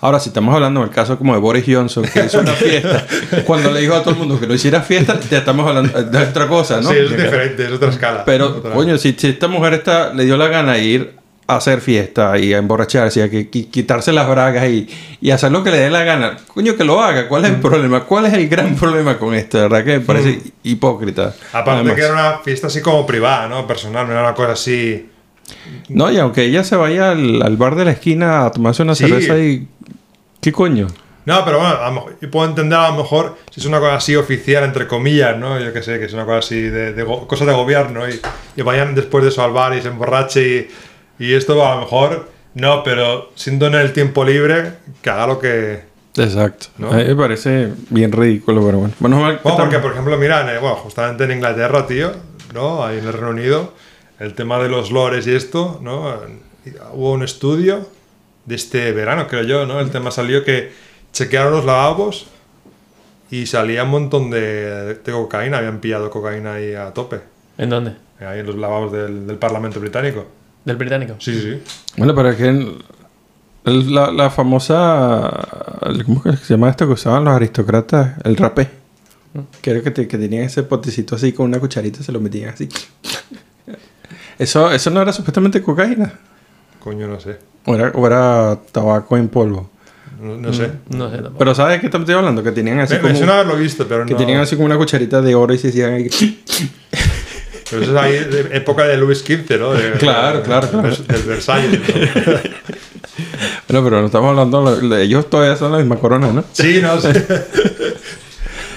Ahora, si estamos hablando del caso como de Boris Johnson, que hizo una fiesta, cuando le dijo a todo el mundo que no hiciera fiesta, ya estamos hablando de otra cosa, ¿no? Sí, es diferente, es otra escala. Pero, Otra- coño, si, si esta mujer está, le dio la gana de ir a hacer fiesta y a emborracharse y a que, qui- quitarse las bragas y, y hacer lo que le dé la gana, coño, que lo haga. ¿Cuál es Mm. el problema? ¿Cuál es el gran problema con esto? De verdad que me parece hipócrita. Aparte Además. que era una fiesta así como privada, ¿no? Personal, no era una cosa así. No, y aunque ella se vaya al, al bar de la esquina a tomarse una Sí. cerveza y... ¿Qué coño? No, pero bueno, a lo mejor, yo puedo entender a lo mejor si es una cosa así oficial, entre comillas, ¿no? Yo qué sé, que es una cosa así de, de go- cosas de gobierno y, y vayan después de eso al bar y se emborrache y, esto a lo mejor no, pero siendo en el tiempo libre, que haga lo que... Exacto. ¿No? A mí me parece bien ridículo, pero bueno. Que Bueno, porque por ejemplo, mira, bueno, justamente en Inglaterra, tío, ¿no? Ahí en el Reino Unido, el tema de los lores y esto, ¿no? Hubo un estudio de este verano, creo yo, ¿no? El tema salió que chequearon los lavabos y salía un montón de, de cocaína, habían pillado cocaína ahí a tope. ¿En dónde? Ahí en los lavabos del, del Parlamento británico. ¿Del británico? Sí, sí, sí. Bueno, pero es que la, la famosa... ¿Cómo que se llama esto que usaban los aristócratas? El rapé. Creo que, te- que tenían ese potecito así con una cucharita se lo metían así. Eso, eso no era supuestamente cocaína. Coño, no sé. O era, o era tabaco en polvo. No, no sé. No sé tampoco. Pero ¿sabes de qué estoy hablando? Que tenían así Me, me como... suena haberlo visto, pero Que no. tenían así como una cucharita de oro y se hacían ahí... Pero eso es ahí de época de Luis XV, ¿no? De- Claro, claro, claro. Del Versalles. ¿no? Bueno, pero no estamos hablando... de- Ellos todavía son la misma corona, ¿no? Sí, no sé.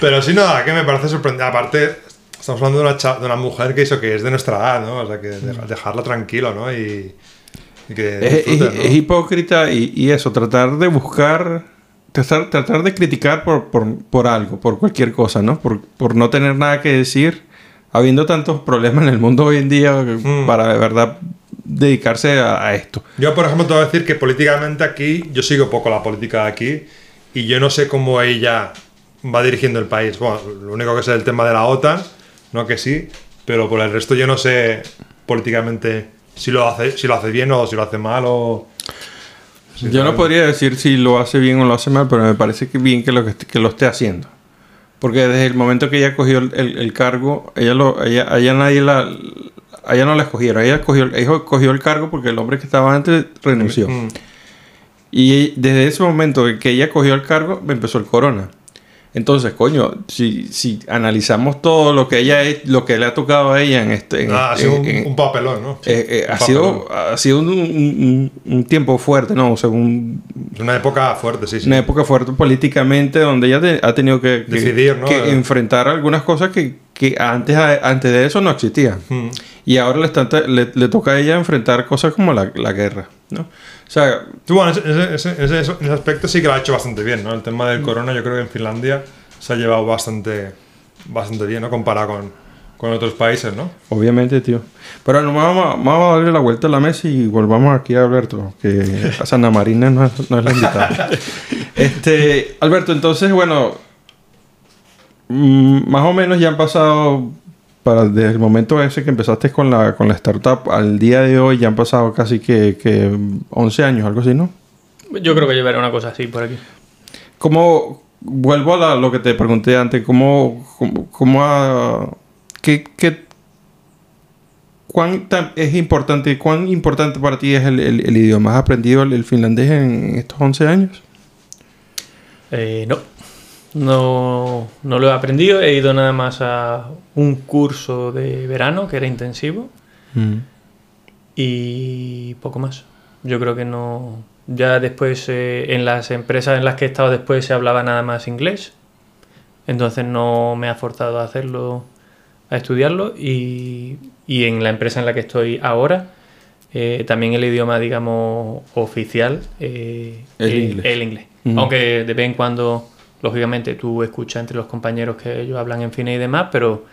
Pero sí, nada, que me parece sorprendente. Aparte, estamos hablando de una, cha- de una mujer que hizo que es de nuestra edad, ¿no? O sea, que deja- dejarla tranquilo, ¿no? Y, y que Es, es- disfrute, ¿no? es hipócrita y, y eso, tratar de buscar, tratar, tratar de criticar por, por, por algo, por cualquier cosa, ¿no? Por, por no tener nada que decir, habiendo tantos problemas en el mundo hoy en día Mm. para de verdad dedicarse a, a esto. Yo, por ejemplo, te voy a decir que políticamente aquí, yo sigo poco la política de aquí y yo no sé cómo ella va dirigiendo el país. Bueno, lo único que sé es el tema de la OTAN, no que sí, pero por el resto yo no sé políticamente si lo hace, si lo hace bien o si lo hace mal o... si Yo no podría decir si lo hace bien o lo hace mal, pero me parece que bien que lo, que, que lo esté haciendo. Porque desde el momento que ella cogió el, el- el cargo, ella lo, ella, nadie la, a ella no la escogieron, ella cogió, ella cogió el cargo porque el hombre que estaba antes renunció. Mm. Y desde ese momento en que ella cogió el cargo, empezó el corona. Entonces, coño, si, si analizamos todo lo que ella es- lo que le ha tocado a ella en este, en Ah, ha sido un, en- un papelón, ¿no? Eh, eh, un ha sido, papelón. ha sido un, un- un- tiempo fuerte, ¿no? O sea, un- una época fuerte, sí, sí. una época fuerte políticamente donde ella te- ha tenido que, que- Decidir, ¿no? que Eh. enfrentar algunas cosas que, que antes, antes de eso no existían. Mm. Y ahora le, está- le, le toca a ella enfrentar cosas como la, la guerra, ¿no? O sea, Tú, bueno, ese, ese- ese- ese- en ese aspecto sí que lo ha hecho bastante bien, ¿no? El tema del corona, yo creo que en Finlandia se ha llevado bastante, bastante bien, ¿no? Comparado con, con otros países, ¿no? obviamente, tío. Pero no, vamos, a- vamos a darle la vuelta a la mesa y volvamos aquí a Alberto, que a Sana Marina no es, no es la invitada. este, Alberto, entonces, bueno, mm, más o menos ya han pasado, para desde el momento ese que empezaste con la, con la startup al día de hoy, ya han pasado casi que, que 11 años, algo así, ¿no? Yo creo que llevaré una cosa así por aquí. ¿Cómo, vuelvo a la- lo que te pregunté antes, cómo, cómo, cómo qué, qué- cuán tan- es importante, cuán importante para ti es el, el- el idioma? ¿Has aprendido el, el finlandés en estos 11 años? Eh, no. no, no lo he aprendido. He ido nada más a un curso de verano que era intensivo y poco más. Yo creo que no. Ya después, eh, en las empresas en las que he estado después se hablaba nada más inglés. Entonces no me ha forzado a hacerlo, a estudiarlo. Y, y en la empresa en la que estoy ahora, eh, también el idioma, digamos, oficial, eh, El inglés. el inglés. Ujú. Aunque de vez en cuando, lógicamente, tú escuchas entre los compañeros que ellos hablan en fines y demás, pero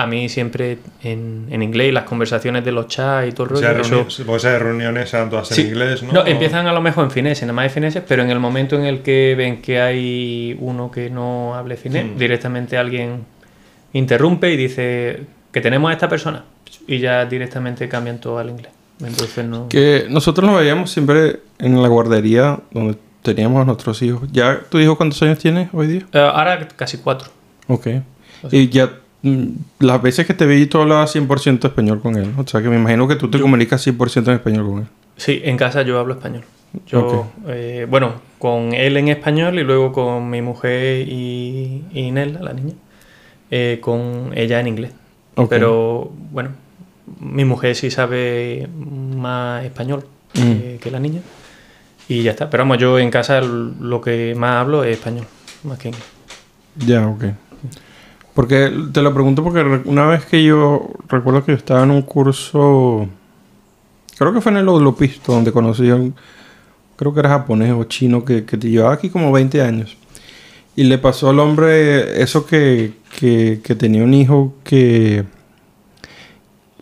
a mí siempre en, en inglés y las conversaciones de los chats y todo el O sea, rollo, eso- porque esas reuniones eran todas en inglés, ¿no? no, empiezan a lo mejor en finés, nada más de fineses, pero en el momento en el que ven que hay uno que no hable finés, Hmm. directamente alguien interrumpe y dice que tenemos a esta persona y ya directamente cambian todo al inglés. Entonces no... Que nosotros nos veíamos siempre en la guardería donde teníamos a nuestros hijos. ¿Ya tu hijo cuántos años tiene hoy día? Eh, ahora casi cuatro. Ok. Y ya las veces que te vi tú hablabas 100% español con él. O sea que me imagino que tú te comunicas 100% en español con él. Sí, en casa yo hablo español. Yo, eh, bueno, con él en español y luego con mi mujer y, y Nela, la niña, eh, con ella en inglés. Pero bueno, mi mujer sí sabe más español que, que la niña. Y ya está. Pero vamos, yo en casa lo que más hablo es español, más que inglés. Ya, ok. Porque te lo pregunto porque una vez que yo recuerdo que yo estaba en un curso, creo que fue en el Odlopisto, donde conocí a un, creo que era japonés o chino, que, que llevaba aquí como 20 años. Y le pasó al hombre eso que, que, tenía un hijo que...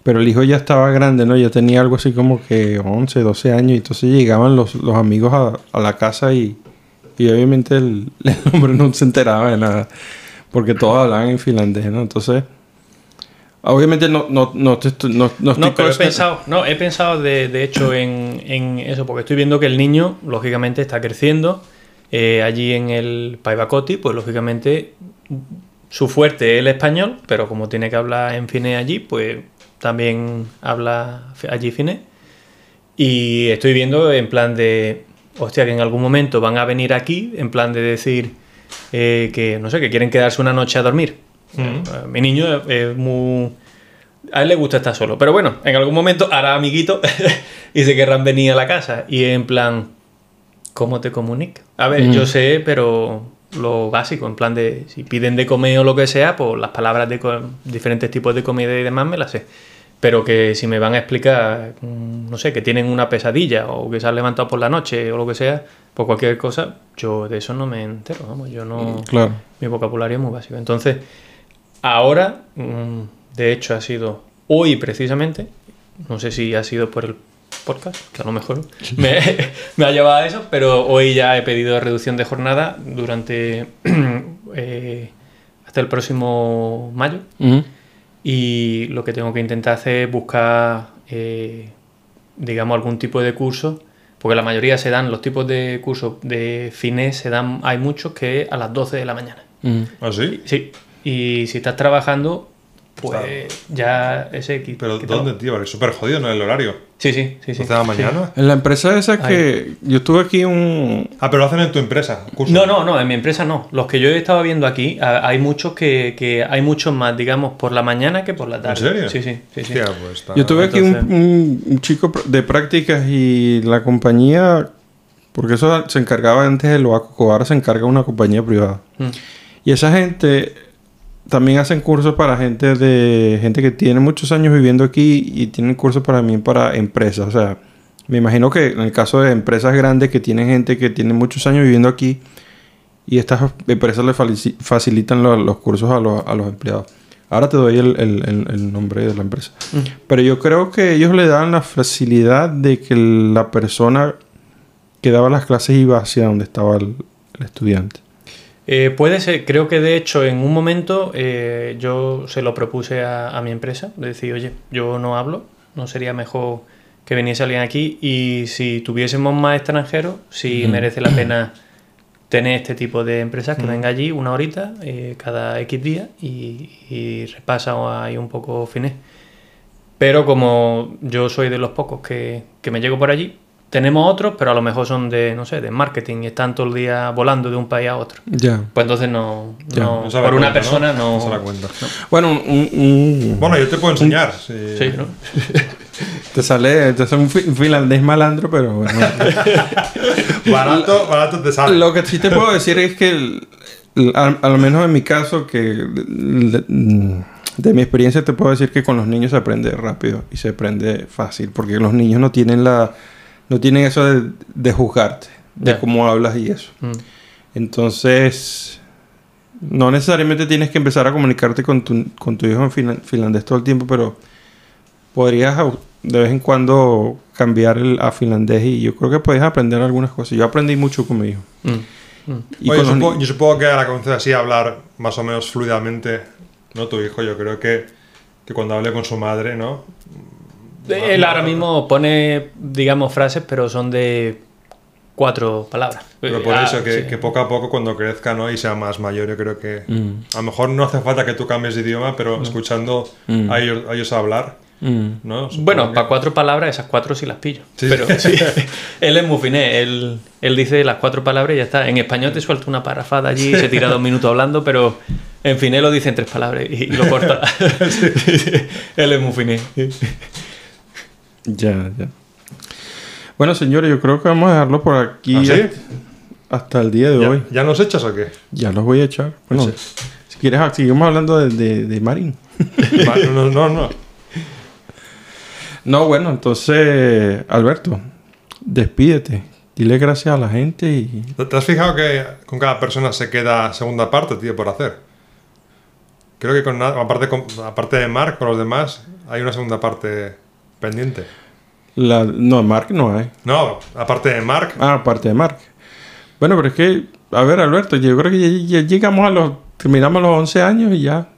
Pero el hijo ya estaba grande, ¿no? Ya tenía algo así como que 11, 12 años. Y entonces llegaban los, los amigos a, la casa y, y obviamente el hombre no se enteraba de nada. Porque todos hablaban en finlandés, ¿no? Entonces, Obviamente no, no, no, no, no estoy No, pero he pensado, no, he pensado de, de hecho en, en eso, porque estoy viendo que el niño, lógicamente, está creciendo. Eh, allí en el Paivacoti, pues lógicamente su fuerte es el español, pero como tiene que hablar en finés allí, pues también habla allí finés. Y estoy viendo en plan de, hostia, que en algún momento van a venir aquí, en plan de decir eh, que, no sé, que quieren quedarse una noche a dormir. Eh, Mi niño es, muy... A él le gusta estar solo. Pero bueno, en algún momento hará amiguito y se querrán venir a la casa. Y en plan, ¿cómo te comunicas? A ver, Mm. yo sé, pero lo básico, en plan de si piden de comer o lo que sea, pues las palabras de diferentes tipos de comida y demás me las sé. Pero que si me van a explicar, mm, no sé, que tienen una pesadilla o que se han levantado por la noche o lo que sea, pues cualquier cosa, yo de eso no me entero, vamos, yo no... Claro. Mi vocabulario es muy básico. Entonces, ahora, mm, de hecho, ha sido hoy precisamente, no sé si ha sido por el podcast, que a lo mejor me, me ha llevado a eso, pero hoy ya he pedido reducción de jornada durante eh, hasta el próximo mayo. Y lo que tengo que intentar hacer es buscar, eh, digamos, algún tipo de curso, porque la mayoría se dan, los tipos de cursos de finés se dan, hay muchos que a las 12 de la mañana. Ujú. ¿Ah, sí? Sí, y si estás trabajando, pues ya ese equipo. Pero ¿dónde, tío? Porque es súper jodido, ¿no? El horario. Sí, sí, sí. sí. 12 de la mañana. En la empresa esa que yo estuve aquí un... Ah, pero lo hacen en tu empresa. curso. No, no, no, en mi empresa no. Los que yo he estado viendo aquí, hay muchos que, que hay muchos más, digamos, por la mañana que por la tarde. serio? Sí, sí, sí. sí. Hostia, pues está- Yo tuve aquí un, entonces- un- un chico de prácticas y la compañía, porque eso se encargaba antes de Loaco, ahora se encarga una compañía privada. Mm. Y esa gente también hacen cursos para gente de gente que tiene muchos años viviendo aquí y tienen cursos para mí para empresas. O sea, me imagino que en el caso de empresas grandes que tienen gente que tiene muchos años viviendo aquí y estas empresas le facilitan lo- los cursos a los, a los empleados. Ahora te doy el, el- el- el nombre de la empresa. Pero yo creo que ellos le dan la facilidad de que la persona que daba las clases iba hacia donde estaba el estudiante. Eh, puede ser, creo que de hecho en un momento eh, yo se lo propuse a, a mi empresa, de decir, oye, yo no hablo, no sería mejor que viniese alguien aquí y si tuviésemos más extranjeros, si merece la pena tener este tipo de empresas que venga allí una horita eh, cada X día y, y repasa ahí un poco finés. Pero como yo soy de los pocos que, que me llego por allí, tenemos otros, pero a lo mejor son de, no sé, de marketing y están todo el día volando de un país a otro. Ya. Pues entonces no, Ya, no- No se da por una persona no. No se da cuenta. Bueno, un, un- Bueno, yo te puedo enseñar. sí. Sí, ¿no? te sale, te sale un fi- finlandés malandro, pero bueno. Barato, barato te sale. Lo que sí te puedo decir es que, el- al, al menos en mi caso, que de, de mi experiencia te puedo decir que con los niños se aprende rápido y se aprende fácil, porque los niños no tienen la, no tienen eso de, de juzgarte, de cómo hablas y eso. Mm. Entonces, no necesariamente tienes que empezar a comunicarte con tu, con tu hijo en finla- finlandés todo el tiempo, pero podrías de vez en cuando cambiar el, a finlandés y yo creo que puedes aprender algunas cosas. Yo aprendí mucho con mi hijo. Mm. Mm. Y Oye, con los supongo- ni- yo supongo que a la conoces así hablar más o menos fluidamente, ¿no? Tu hijo, yo creo que, que cuando hable con su madre, ¿no? Él ahora mismo pone, digamos, frases, pero son de cuatro palabras. Pero por Ah, eso, que, sí. que poco a poco cuando crezca, ¿no? Y sea más mayor, yo creo que... Mm, A lo mejor no hace falta que tú cambies de idioma, pero escuchando Mm. a, ellos, a ellos hablar, mm. ¿no? Bueno, que- para cuatro palabras, esas cuatro sí las pillo. Sí. Pero sí, él es muy finé. Él, él dice las cuatro palabras y ya está. En español te suelta una parrafada allí, se tira dos minutos hablando, pero en finé lo dice en tres palabras y, y lo corta. él es muy finé. Ya, ya. Bueno, señores, yo creo que vamos a dejarlo por aquí ¿Ah, sí? hasta, hasta el día de ¿Ya, hoy. ¿Ya nos echas o qué? Ya los voy a echar. Bueno, si quieres, ah, seguimos hablando de, de, de Marín. No, no, no. No, bueno, entonces, Alberto, despídete. Dile gracias a la gente y... ¿Te has fijado que con cada persona se queda segunda parte, tío, por hacer? Creo que con aparte, con- aparte de Mark, con los demás, hay una segunda parte pendiente. La, no, Mark no hay. No, aparte de Mark, Ah, aparte de Mark. Bueno, pero es que, a ver, Alberto, yo creo que ya, ya llegamos a los... Terminamos los 11 años y ya...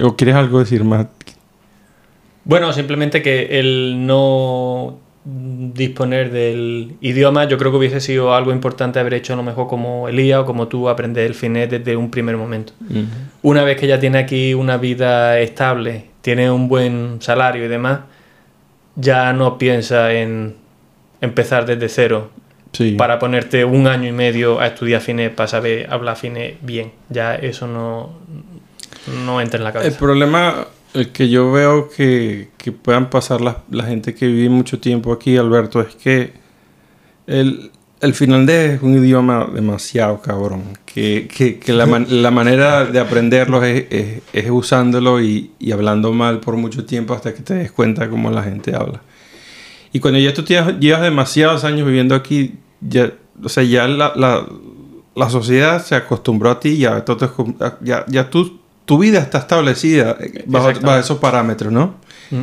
¿O quieres algo decir más? Bueno, simplemente que el no disponer del idioma, yo creo que hubiese sido algo importante haber hecho a lo mejor como Elías o como tú, aprender el finés desde un primer momento. Una vez que ya tiene aquí una vida estable, tiene un buen salario y demás, ya no piensa en empezar desde cero Sí. para ponerte un año y medio a estudiar finés para saber hablar finés bien. Ya eso no, no entra en la El cabeza. problema el que yo veo que, que puedan pasar la, la gente que vive mucho tiempo aquí, Alberto, es que el, el finlandés es un idioma demasiado cabrón. Que, que, que la, man- la manera de aprenderlo es, es- es usándolo y, y hablando mal por mucho tiempo hasta que te des cuenta cómo la gente habla. Y cuando ya tú tienes- llevas demasiados años viviendo aquí, ya, o sea, ya la, la, la sociedad se acostumbró a ti, ya, ya, ya tú- tu vida está establecida bajo, bajo esos parámetros, ¿no? Mm.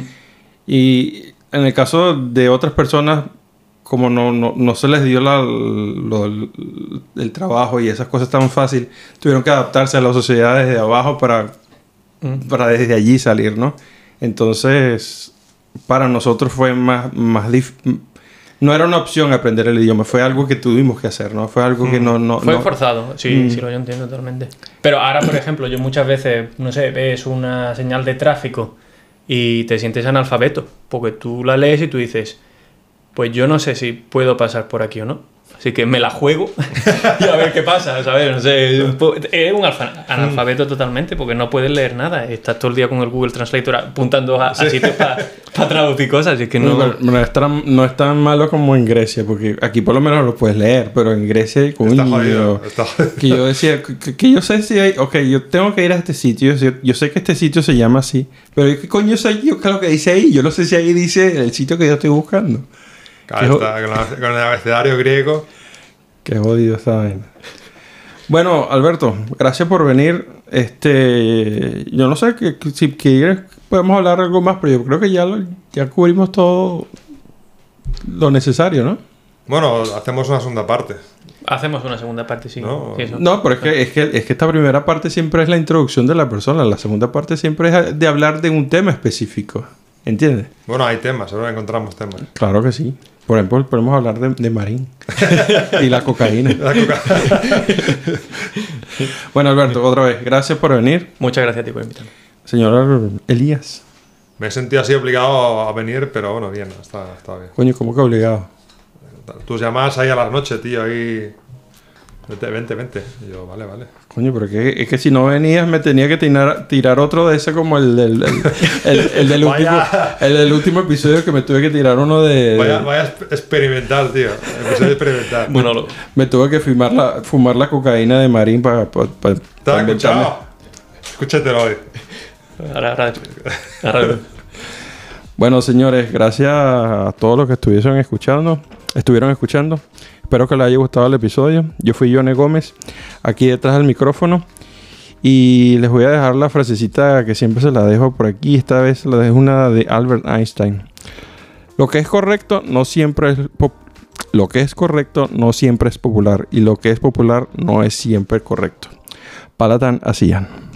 Y en el caso de otras personas, como no, no, no se les dio la- lo- el trabajo y esas cosas tan fácil, tuvieron que adaptarse a la sociedad desde abajo para, Mm. para desde allí salir, ¿no? Entonces, para nosotros fue más, más dif- no era una opción aprender el idioma, fue algo que tuvimos que hacer, ¿no? Fue algo que no... no Fue no- forzado, sí, Mm. sí, lo yo entiendo totalmente. Pero ahora, por ejemplo, yo muchas veces, no sé, ves una señal de tráfico y te sientes analfabeto, porque tú la lees y tú dices, pues yo no sé si puedo pasar por aquí o no. Así que me la juego y a ver qué pasa, ¿sabes? No sé, es un, analfabeto totalmente porque no puedes leer nada. Estás todo el día con el Google Translator apuntando a, a sitios para traducir cosas. Y es que no... No, no es tan, no es tan malo como en Grecia, porque aquí por lo menos lo puedes leer, pero en Grecia, coño, Está jodido. Está jodido. que yo decía, que, que yo sé si hay, ok, yo tengo que ir a este sitio, yo, yo sé que este sitio se llama así, pero ¿qué coño sé yo qué es lo que dice ahí? Yo no sé si ahí dice el sitio que yo estoy buscando. Claro, está con, el abecedario griego. Qué jodido esta vaina. Bueno, Alberto, gracias por venir. Este, yo no sé que, que si quieres podemos hablar algo más, pero yo creo que ya lo- ya cubrimos todo lo necesario, ¿no? Bueno, hacemos una segunda parte. Hacemos una segunda parte, sí. No. sí. No, pero es que, es, que, es que esta primera parte siempre es la introducción de la persona, la segunda parte siempre es de hablar de un tema específico. ¿Entiendes? Bueno, hay temas, ahora encontramos temas. Claro que sí. Por ejemplo, podemos hablar de, de Marín y la cocaína. La coca- Bueno, Alberto, otra vez, gracias por venir. Muchas gracias a ti por invitarme. Señor Elías. Me he sentido así obligado a venir, pero bueno, bien, está, está bien. Coño, ¿cómo que obligado? Tus llamadas ahí a las noches, tío, ahí. Vente, vente, vente. Y yo, vale, vale. Coño, pero que, es que si no venías me tenía que tirar, tirar otro de ese como el del, el, el- el del último, el del último episodio que me tuve que tirar uno de... Vaya, vaya exp- experimental, tío. Episodio experimental. Bueno, lo- Me tuve que fumar la, fumar la cocaína de Marín para... ¿Te has escuchado? Escúchatelo hoy. ahora, ahora, ahora- Bueno, señores, gracias a todos los que estuviesen escuchando, estuvieron escuchando. Espero que les haya gustado el episodio. Yo fui Yone Gómez, aquí detrás del micrófono. Y les voy a dejar la frasecita que siempre se la dejo por aquí. Esta vez la dejo una de Albert Einstein. Lo que es correcto no siempre es lo que es correcto no siempre es popular y lo que es popular no es siempre correcto. Palatan Asian.